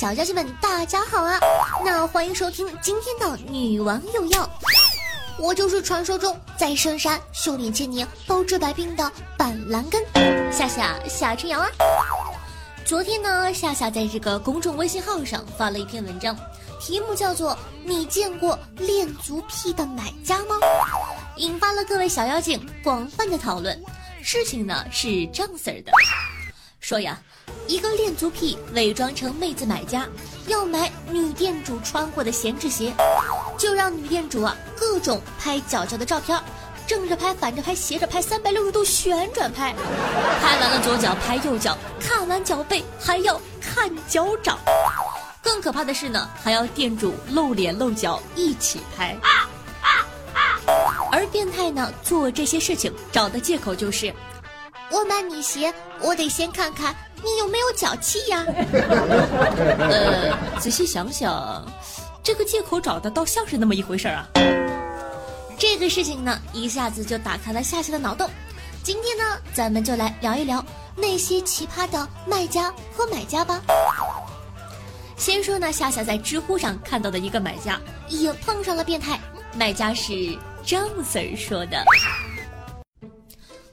小妖精们，大家好啊！那欢迎收听今天的《女王有药》，我就是传说中在深山修炼千年、包治百病的板蓝根夏夏夏春瑶啊。昨天呢，夏夏在这个公众微信号上发了一篇文章，题目叫做《你见过恋足癖的买家吗》，引发了各位小妖精广泛的讨论。事情呢是这样子的，说呀。一个恋足癖伪装成妹子买家，要买女店主穿过的闲置鞋，就让女店主啊各种拍脚脚的照片，正着拍、反着拍、斜着拍、三百六十度旋转拍，拍完了左脚拍右脚，看完脚背还要看脚掌。更可怕的是呢，还要店主露脸露脚一起拍。而变态呢做这些事情找的借口就是，我买你鞋，我得先看看。你有没有脚气呀？呃，仔细想想，这个借口找的倒像是那么一回事儿啊。这个事情呢，一下子就打开了夏夏的脑洞。今天呢，咱们就来聊一聊那些奇葩的卖家和买家吧。先说呢，夏夏在知乎上看到的一个买家也碰上了变态，卖家是张 Sir 说的。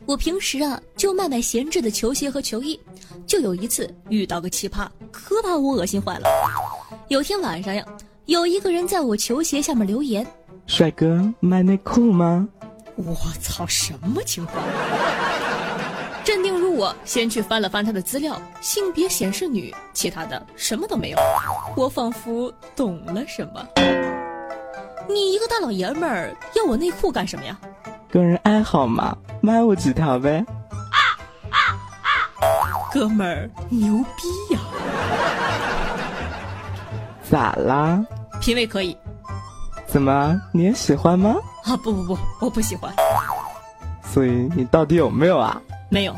我平时啊就卖卖闲置的球鞋和球衣，就有一次遇到个奇葩，可把我恶心坏了。有天晚上呀，有一个人在我球鞋下面留言：“帅哥，卖内裤吗？”我操，什么情况？镇定如我，先去翻了翻他的资料，性别显示女，其他的什么都没有。我仿佛懂了什么。你一个大老爷们儿要我内裤干什么呀？个人爱好嘛，卖我几条呗。哥们儿牛逼呀！咋啦？品味可以。怎么你也喜欢吗？啊不不不，我不喜欢。所以你到底有没有啊？没有。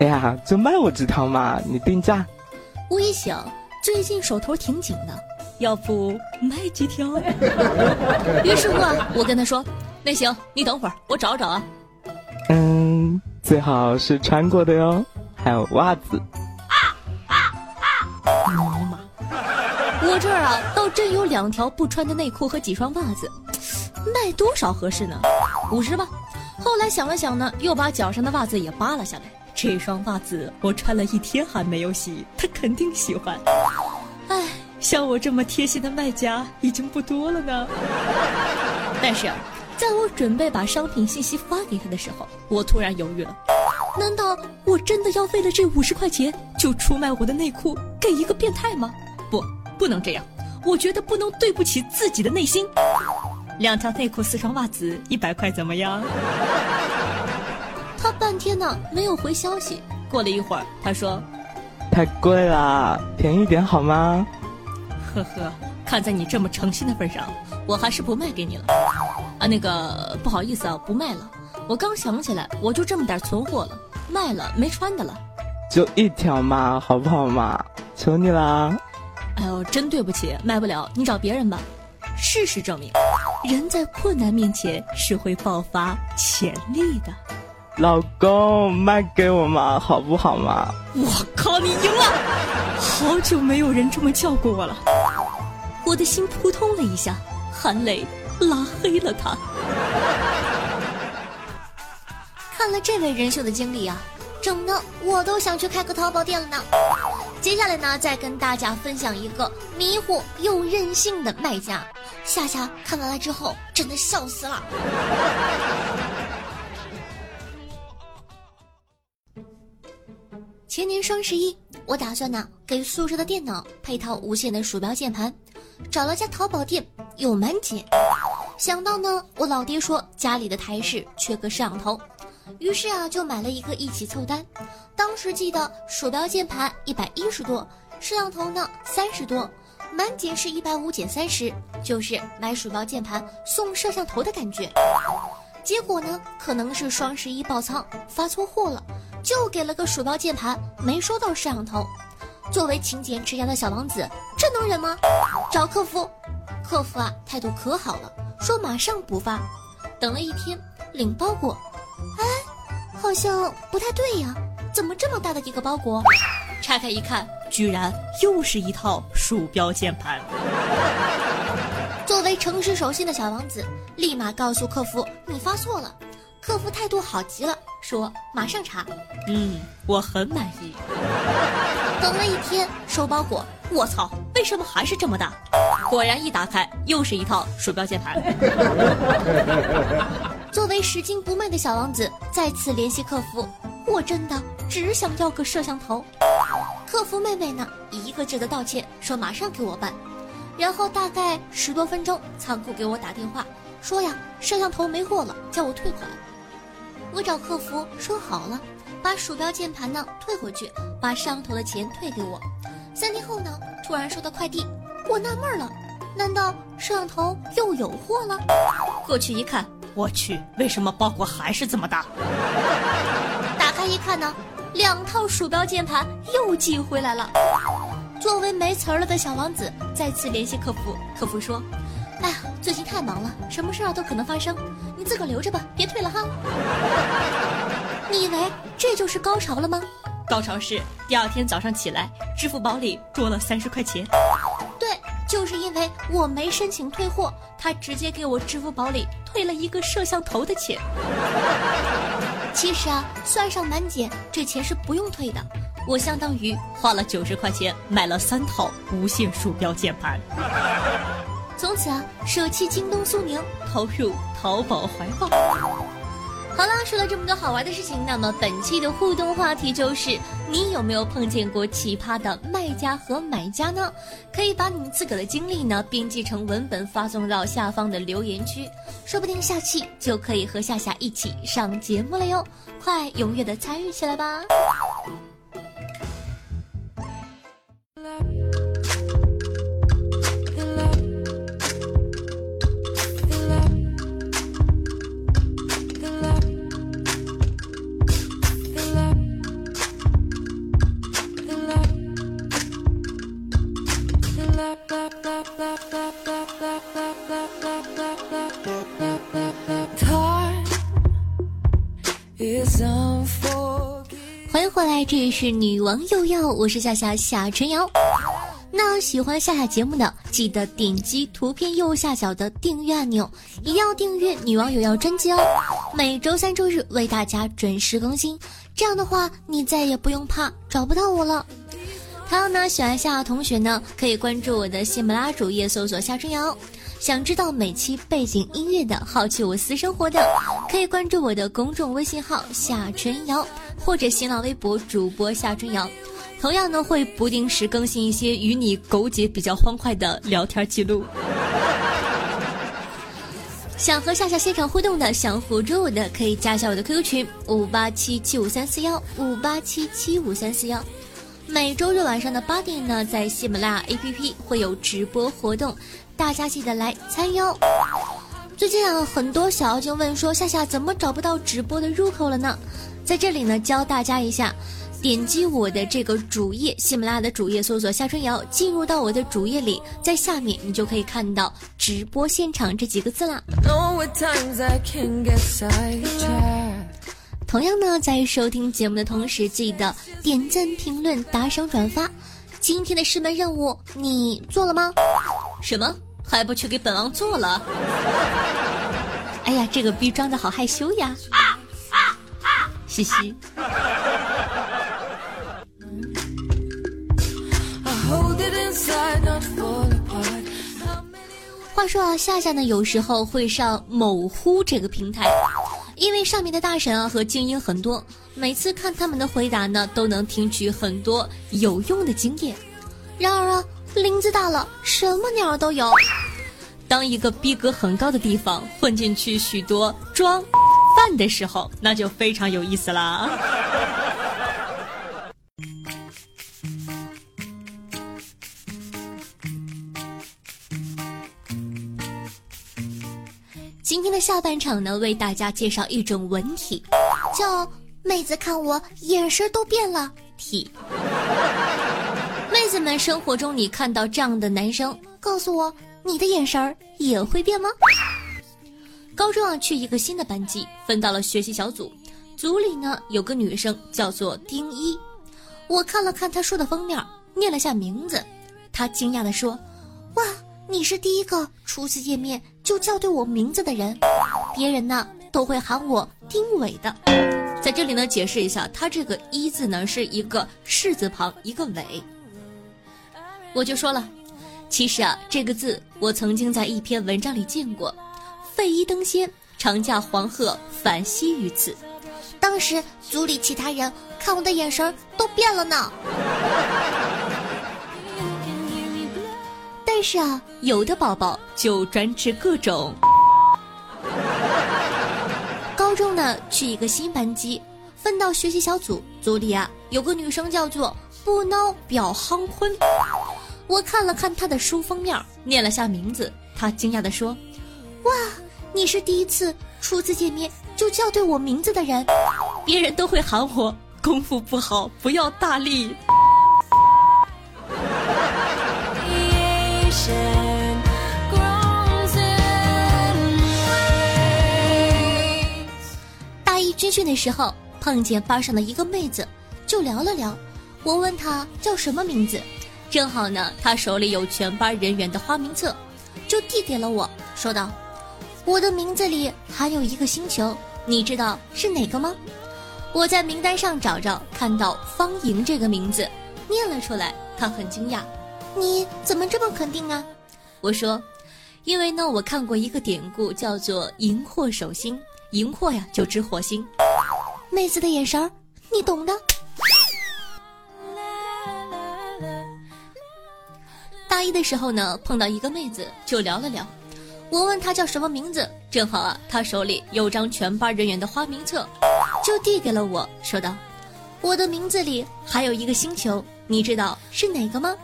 哎呀，就卖我几条嘛，你定价。我一想，最近手头挺紧的，要不卖几条？于是乎啊，我跟他说。那行，你等会儿，我找找啊。嗯，最好是穿过的哟，还有袜子。尼玛，我这儿啊，倒真有两条不穿的内裤和几双袜子，卖多少合适呢？五十吧。后来想了想呢，又把脚上的袜子也扒了下来。这双袜子我穿了一天还没有洗，他肯定喜欢。唉，像我这么贴心的卖家已经不多了呢。但是。在我准备把商品信息发给他的时候，我突然犹豫了。难道我真的要为了这五十块钱就出卖我的内裤给一个变态吗？不，不能这样。我觉得不能对不起自己的内心。两条内裤，四双袜子，一百块怎么样？他半天呢没有回消息。过了一会儿，他说：“太贵了，便宜点好吗？”呵呵，看在你这么诚心的份上，我还是不卖给你了。啊，那个不好意思啊，不卖了。我刚想起来，我就这么点存货了，卖了没穿的了。就一条嘛，好不好嘛？求你啦！哎呦，真对不起，卖不了，你找别人吧。事实证明，人在困难面前是会爆发潜力的。老公，卖给我嘛，好不好嘛？我靠，你赢了！好久没有人这么叫过我了，我的心扑通了一下，韩磊。拉黑了他。看了这位仁兄的经历啊，整的我都想去开个淘宝店了呢。接下来呢，再跟大家分享一个迷糊又任性的卖家。夏夏看完了之后，真的笑死了。前年双十一，我打算呢给宿舍的电脑配套无线的鼠标键盘，找了家淘宝店，有满减。想到呢，我老爹说家里的台式缺个摄像头，于是啊就买了一个一起凑单。当时记得鼠标键盘一百一十多，摄像头呢三十多，满减是一百五减三十，就是买鼠标键盘送摄像头的感觉。结果呢，可能是双十一爆仓发错货了，就给了个鼠标键盘，没收到摄像头。作为勤俭持家的小王子，这能忍吗？找客服，客服啊态度可好了，说马上补发。等了一天，领包裹，哎，好像不太对呀，怎么这么大的一个包裹？拆开一看，居然又是一套鼠标键盘。作为诚实守信的小王子，立马告诉客服你发错了。客服态度好极了，说马上查。嗯，我很满意。等了一天收包裹，我操，为什么还是这么大？果然一打开又是一套鼠标键盘。作为拾金不昧的小王子，再次联系客服，我真的只想要个摄像头。客服妹妹呢，一个劲的道歉，说马上给我办。然后大概十多分钟，仓库给我打电话，说呀摄像头没货了，叫我退款。我找客服说好了，把鼠标键盘呢退回去，把摄像头的钱退给我。三天后呢，突然收到快递，我纳闷了，难道摄像头又有货了？过去一看，我去，为什么包裹还是这么大？打开一看呢，两套鼠标键盘又寄回来了。作为没词儿了的小王子，再次联系客服，客服说。哎呀，最近太忙了，什么事儿都可能发生，你自个儿留着吧，别退了哈。你以为这就是高潮了吗？高潮是第二天早上起来，支付宝里多了三十块钱。就是因为我没申请退货，他直接给我支付宝里退了一个摄像头的钱。其实啊，算上满减，这钱是不用退的。我相当于花了九十块钱买了三套无线鼠标键盘。从此啊，舍弃京东、苏宁，投入淘宝怀抱。好了，说了这么多好玩的事情，那么本期的互动话题就是：你有没有碰见过奇葩的卖家和买家呢？可以把你自个的经历呢编辑成文本发送到下方的留言区，说不定下期就可以和夏夏一起上节目了哟！快踊跃的参与起来吧！是女王又要，我是夏夏夏春瑶。那喜欢夏夏节目的，记得点击图片右下角的订阅按钮，一定要订阅女王有要专辑哦。每周三、周日为大家准时更新，这样的话你再也不用怕找不到我了。还有呢，喜欢夏夏同学呢，可以关注我的喜马拉主页，搜索夏春瑶。想知道每期背景音乐的，好奇我私生活的，可以关注我的公众微信号夏春瑶，或者新浪微博主播夏春瑶。同样呢，会不定时更新一些与你勾结比较欢快的聊天记录。想和夏夏现场互动的，想互助我的，可以加一下我的 QQ 群五八七七五三四幺五八七七五三四幺。每周日晚上的八点呢，在喜马拉雅 APP 会有直播活动。大家记得来参与哦！最近啊，很多小妖精问说：“夏夏怎么找不到直播的入口了呢？”在这里呢，教大家一下，点击我的这个主页，喜马拉雅的主页，搜索夏春瑶，进入到我的主页里，在下面你就可以看到直播现场这几个字啦。同样呢，在收听节目的同时，记得点赞、评论、打赏、转发。今天的师门任务你做了吗？什么？还不去给本王做了？哎呀，这个逼装的好害羞呀！嘻嘻。话说啊，夏夏呢有时候会上某乎这个平台，因为上面的大神啊和精英很多，每次看他们的回答呢，都能听取很多有用的经验。然而啊。林子大了，什么鸟都有。当一个逼格很高的地方混进去许多装饭的时候，那就非常有意思啦。今天的下半场呢，为大家介绍一种文体，叫妹子看我眼神都变了体。妹子们，生活中你看到这样的男生，告诉我，你的眼神也会变吗？高中啊，去一个新的班级，分到了学习小组，组里呢有个女生叫做丁一，我看了看她书的封面，念了下名字，她惊讶地说：“哇，你是第一个初次见面就叫对我名字的人，别人呢都会喊我丁伟的。”在这里呢，解释一下，他这个一字呢是一个士字旁一个伟。我就说了，其实啊，这个字我曾经在一篇文章里见过，“废一登仙，长驾黄鹤返西于此”。当时组里其他人看我的眼神都变了呢。但是啊，有的宝宝就专吃各种。高中呢，去一个新班级，分到学习小组，组里啊有个女生叫做不孬表夯坤。我看了看他的书封面，念了下名字，他惊讶地说：“哇，你是第一次初次见面就叫对我名字的人，别人都会喊我功夫不好，不要大力。”大一军训的时候，碰见班上的一个妹子，就聊了聊。我问她叫什么名字。正好呢，他手里有全班人员的花名册，就递给了我，说道：“我的名字里含有一个星球，你知道是哪个吗？”我在名单上找找，看到方莹这个名字，念了出来。他很惊讶：“你怎么这么肯定啊？”我说：“因为呢，我看过一个典故，叫做‘荧惑守心’，荧惑呀就指火星。”妹子的眼神儿，你懂的。大一的时候呢，碰到一个妹子就聊了聊，我问她叫什么名字，正好啊，她手里有张全班人员的花名册，就递给了我，说道：“我的名字里还有一个星球，你知道是哪个吗？”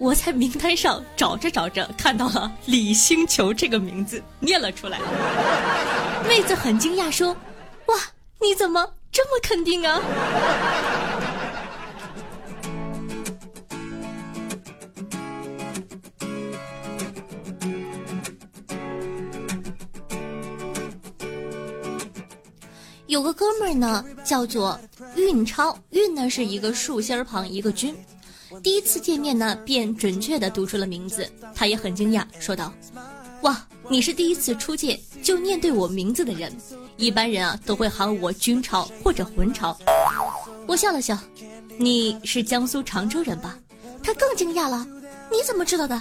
我在名单上找着找着，看到了李星球这个名字，念了出来。妹子很惊讶说：“哇，你怎么这么肯定啊？”有个哥们儿呢，叫做运超，运呢是一个竖心旁一个军。第一次见面呢，便准确的读出了名字，他也很惊讶，说道：“哇，你是第一次初见就念对我名字的人，一般人啊都会喊我军超或者魂超。”我笑了笑：“你是江苏常州人吧？”他更惊讶了：“你怎么知道的？”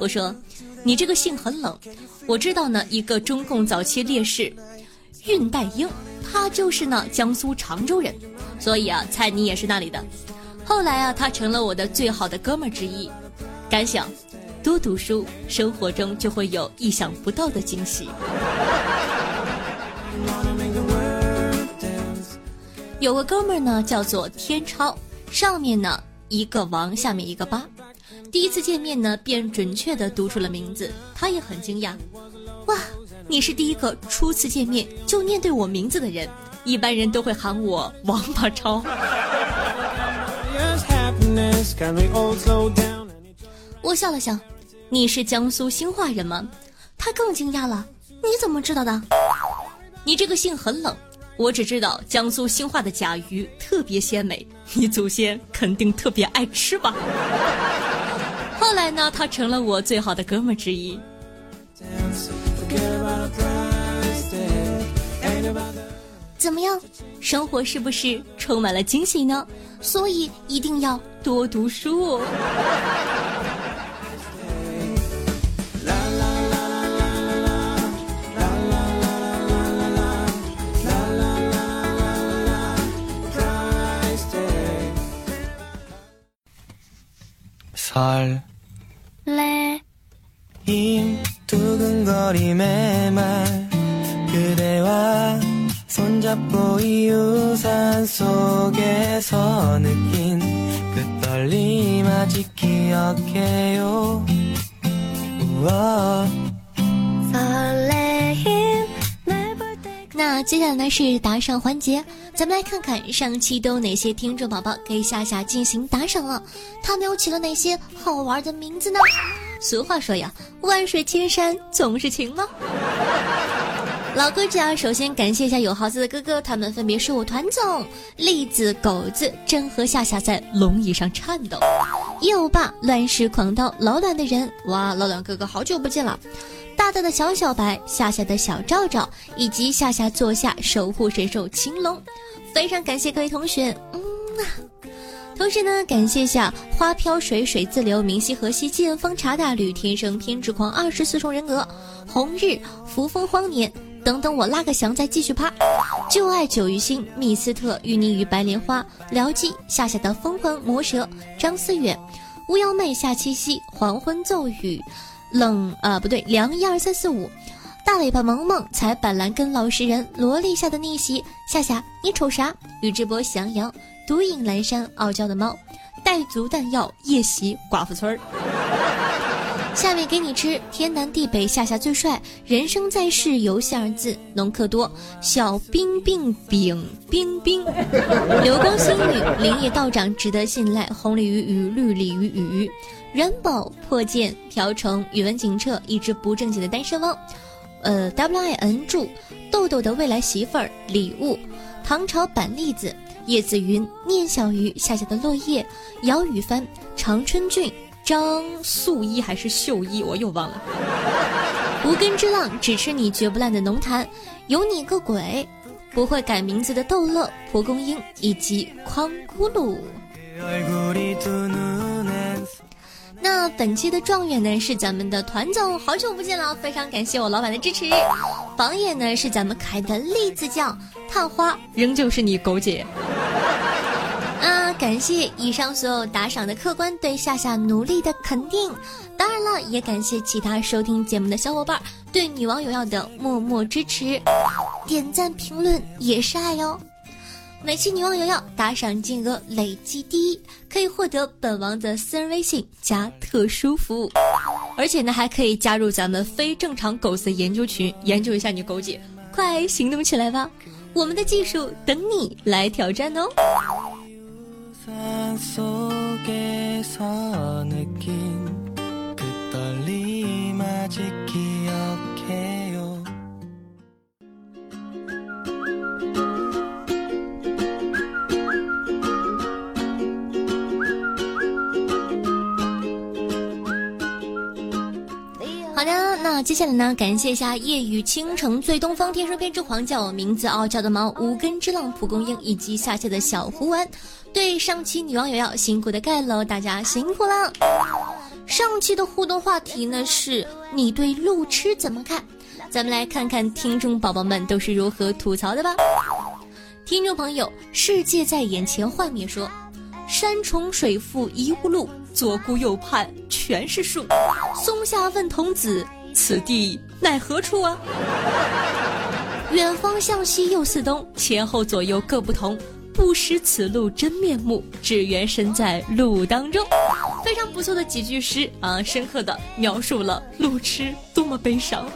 我说：“你这个姓很冷，我知道呢，一个中共早期烈士，恽代英。”他就是呢，江苏常州人，所以啊，蔡你也是那里的。后来啊，他成了我的最好的哥们儿之一。感想：多读书，生活中就会有意想不到的惊喜。有个哥们儿呢，叫做天超，上面呢一个王，下面一个八。第一次见面呢，便准确的读出了名字，他也很惊讶。哇！你是第一个初次见面就念对我名字的人，一般人都会喊我王八超。我笑了笑，你是江苏兴化人吗？他更惊讶了，你怎么知道的？你这个姓很冷，我只知道江苏兴化的甲鱼特别鲜美，你祖先肯定特别爱吃吧。后来呢，他成了我最好的哥们之一。怎么样？生活是不是充满了惊喜呢？所以一定要多读书。那接下来呢，是打赏环节。咱们来看看上期都有哪些听众宝宝可以下下进行打赏了，他们又起了哪些好玩的名字呢？俗话说呀，万水千山总是情吗？老哥家首先感谢一下有豪子的哥哥，他们分别是我团总、栗子、狗子、真和夏夏在龙椅上颤抖，右霸乱世狂刀老卵的人，哇，老卵哥哥好久不见了。大大的小小白，夏夏的小赵赵，以及夏夏座下守护神兽青龙，非常感谢各位同学，嗯啊。同时呢，感谢下花飘水水自流，明溪河西见风茶大吕，天生偏执狂，二十四重人格，红日扶风荒年，等等我拉个翔再继续趴，旧爱久于心，密斯特淤泥于白莲花，辽记夏夏的风魂魔蛇，张思远，巫妖妹夏七夕，黄昏骤雨。冷啊，不对，凉一二三四五，大尾巴萌萌，才板蓝根老实人，萝莉下的逆袭，夏夏你瞅啥？宇智波翔阳，独影阑珊，傲娇的猫，带足弹药，夜袭寡妇村儿。下面给你吃，天南地北，夏夏最帅，人生在世，游戏二字，农客多，小冰冰冰冰冰，流光星女，林业道长，值得信赖，红鲤鱼与，绿鲤鱼鱼。元宝破剑瓢虫宇文警澈一只不正经的单身汪，呃，W I N 注豆豆的未来媳妇儿礼物，唐朝板栗子叶子云念小鱼夏夏的落叶姚雨帆常春俊张素衣还是秀衣我又忘了，无根之浪只吃你绝不烂的浓痰有你个鬼不会改名字的逗乐蒲公英以及筐咕噜。那本期的状元呢是咱们的团总，好久不见了，非常感谢我老板的支持。榜眼呢是咱们可爱的栗子酱，探花仍旧是你狗姐。啊，感谢以上所有打赏的客官对夏夏努力的肯定，当然了，也感谢其他收听节目的小伙伴对女王有要的默默支持，点赞评论也是爱哟。每期女王有要打赏金额累计第一，可以获得本王的私人微信加特殊服务，而且呢还可以加入咱们非正常狗子研究群，研究一下你狗姐，快行动起来吧！我们的技术等你来挑战哦。好的，那接下来呢？感谢一下夜雨倾城醉东方天生偏执狂叫我名字傲娇的猫无根之浪蒲公英以及下线的小胡丸，对上期女网友要辛苦的盖楼，大家辛苦了。上期的互动话题呢是你对路痴怎么看？咱们来看看听众宝宝们都是如何吐槽的吧。听众朋友，世界在眼前幻灭说，山重水复疑无路。左顾右盼全是树，松下问童子：“此地乃何处啊？”远方向西又似东，前后左右各不同，不识此路真面目，只缘身在路当中。非常不错的几句诗啊，深刻的描述了路痴多么悲伤。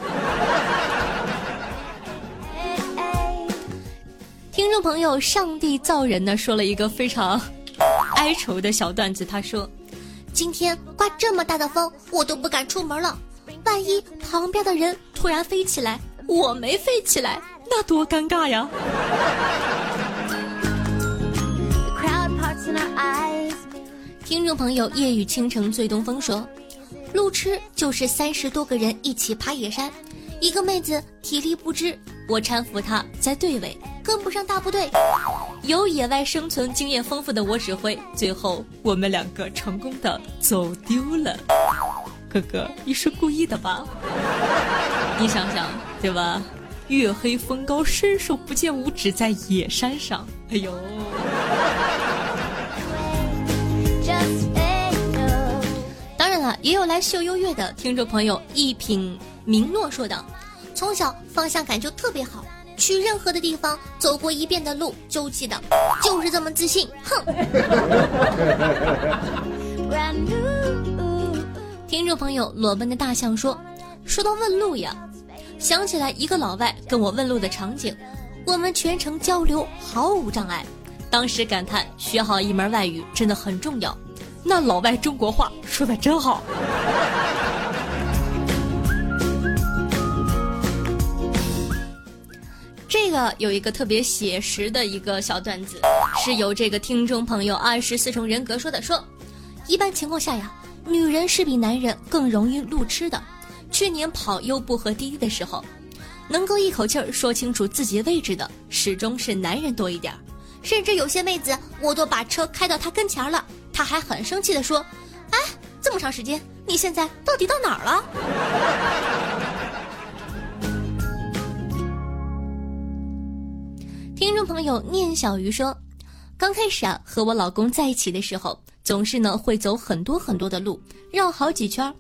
听众朋友，上帝造人呢，说了一个非常哀愁的小段子，他说。今天刮这么大的风，我都不敢出门了。万一旁边的人突然飞起来，我没飞起来，那多尴尬呀！听众朋友，夜雨倾城醉东风说，路痴就是三十多个人一起爬野山，一个妹子体力不支，我搀扶她在队尾。跟不上大部队，有野外生存经验丰富的我指挥，最后我们两个成功的走丢了。哥哥，你是故意的吧？你想想，对吧？月黑风高，伸手不见五指，在野山上。哎呦！当然了，也有来秀优越的听众朋友，一品明诺说道：“从小方向感就特别好。”去任何的地方走过一遍的路就记得，就是这么自信。哼！听众朋友，裸奔的大象说：“说到问路呀，想起来一个老外跟我问路的场景。我们全程交流毫无障碍。当时感叹学好一门外语真的很重要。那老外中国话说的真好。这个有一个特别写实的一个小段子，是由这个听众朋友二十四重人格说的。说，一般情况下呀，女人是比男人更容易路痴的。去年跑优步和滴滴的时候，能够一口气儿说清楚自己位置的，始终是男人多一点儿。甚至有些妹子，我都把车开到他跟前了，他还很生气的说：“哎，这么长时间，你现在到底到哪儿了？”众朋友念小鱼说：“刚开始啊，和我老公在一起的时候，总是呢会走很多很多的路，绕好几圈。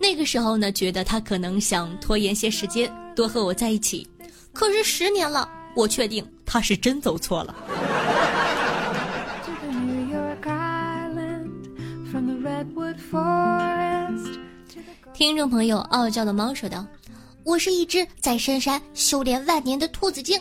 那个时候呢，觉得他可能想拖延些时间，多和我在一起。可是十年了，我确定他是真走错了。”听众朋友，傲娇的猫说道：“我是一只在深山修炼万年的兔子精，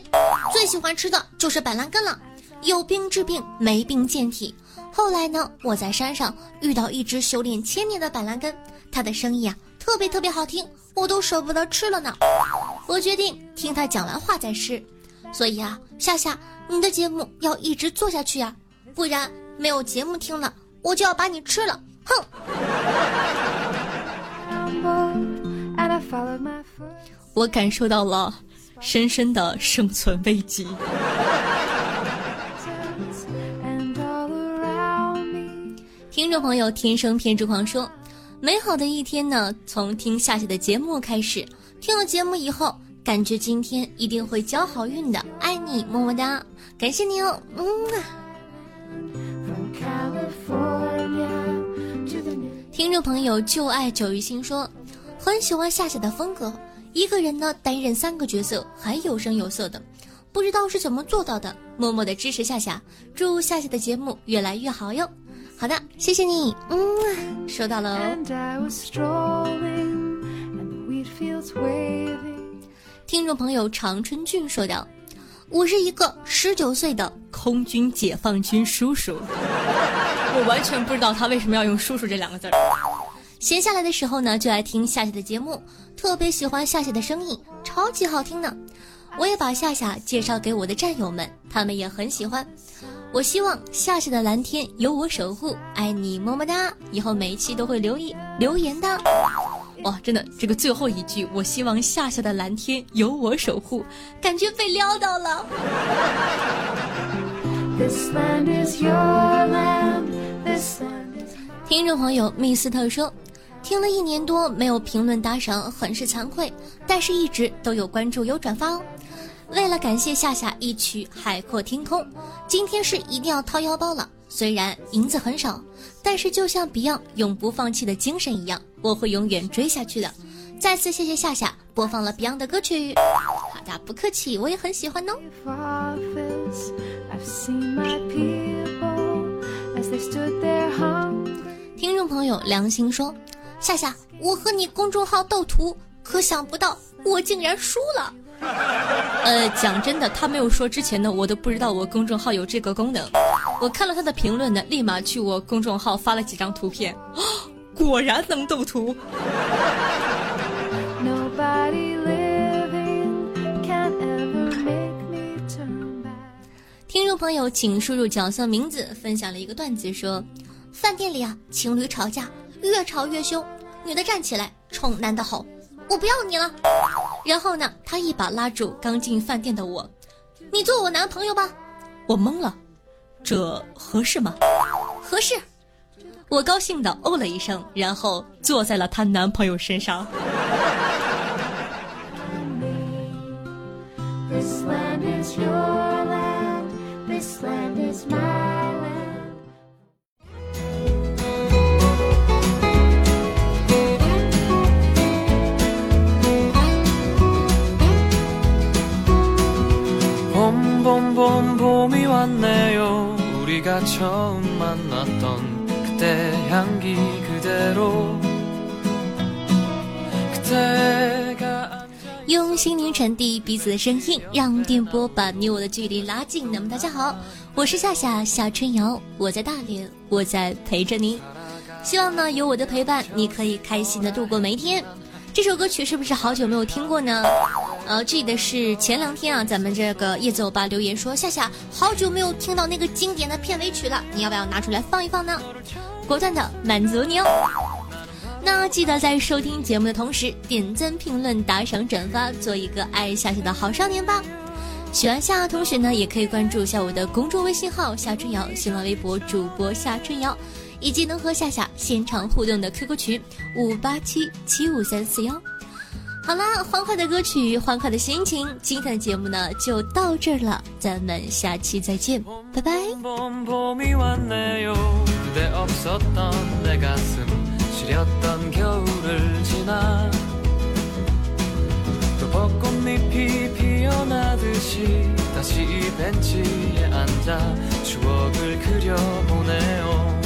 最喜欢吃的就是板蓝根了。有病治病，没病健体。后来呢，我在山上遇到一只修炼千年的板蓝根，它的声音啊特别特别好听，我都舍不得吃了呢。我决定听他讲完话再吃。所以啊，夏夏，你的节目要一直做下去呀，不然没有节目听了，我就要把你吃了。”哼！我感受到了深深的生存危机。听众朋友，天生偏执狂说，美好的一天呢，从听夏夏的节目开始。听了节目以后，感觉今天一定会交好运的。爱你，么么哒，感谢你哦，嗯啊。听众朋友，就爱九鱼心说，很喜欢夏夏的风格，一个人呢担任三个角色，还有声有色的，不知道是怎么做到的。默默的支持夏夏，祝夏夏的节目越来越好哟。好的，谢谢你，嗯，收到了哦。听众朋友，长春俊说道。我是一个十九岁的空军解放军叔叔，我完全不知道他为什么要用“叔叔”这两个字儿。闲下来的时候呢，就爱听夏夏的节目，特别喜欢夏夏的声音，超级好听呢。我也把夏夏介绍给我的战友们，他们也很喜欢。我希望夏夏的蓝天有我守护，爱你么么哒。以后每一期都会留意留言的。哇，真的，这个最后一句，我希望夏夏的蓝天有我守护，感觉被撩到了。听众朋友密斯特说，听了一年多没有评论打赏，很是惭愧，但是一直都有关注有转发哦。为了感谢夏夏一曲《海阔天空》，今天是一定要掏腰包了。虽然银子很少，但是就像 Beyond 永不放弃的精神一样，我会永远追下去的。再次谢谢夏夏播放了 Beyond 的歌曲。好的，不客气，我也很喜欢哦。听众朋友良心说，夏夏，我和你公众号斗图，可想不到我竟然输了。呃，讲真的，他没有说之前呢，我都不知道我公众号有这个功能。我看了他的评论呢，立马去我公众号发了几张图片，果然能斗图。听众朋友，请输入角色名字，分享了一个段子，说：饭店里啊，情侣吵架，越吵越凶女的站起来冲男的吼我不要你了。然后呢他一把拉住刚进饭店的我你做我男朋友吧。我懵了这合适吗？合适。我高兴的哦了一声然后坐在了她男朋友身上。This land is your land this land is mine. 心灵传递彼此的声音，让电波把你我的距离拉近。那么大家好，我是夏夏夏春瑶，我在大连，我在陪着您。希望呢有我的陪伴，你可以开心的度过每一天。这首歌曲是不是好久没有听过呢？呃，记得是前两天啊，咱们这个叶走吧留言说夏夏好久没有听到那个经典的片尾曲了，你要不要拿出来放一放呢？果断的满足你哦。那记得在收听节目的同时，点赞、评论、打赏、转发，做一个爱夏夏的好少年吧。喜欢夏夏同学呢，也可以关注一下我的公众微信号夏春瑶，新浪微博主播夏春瑶，以及能和夏夏现场互动的 QQ 群五八七七五三四幺。好啦，欢快的歌曲，欢快的心情，今天的节目呢就到这儿了，咱们下期再见，拜拜。 시렸던 겨울을 지나 또 벚꽃잎이 피어나듯이 다시 이 벤치에 앉아 추억을 그려보네요.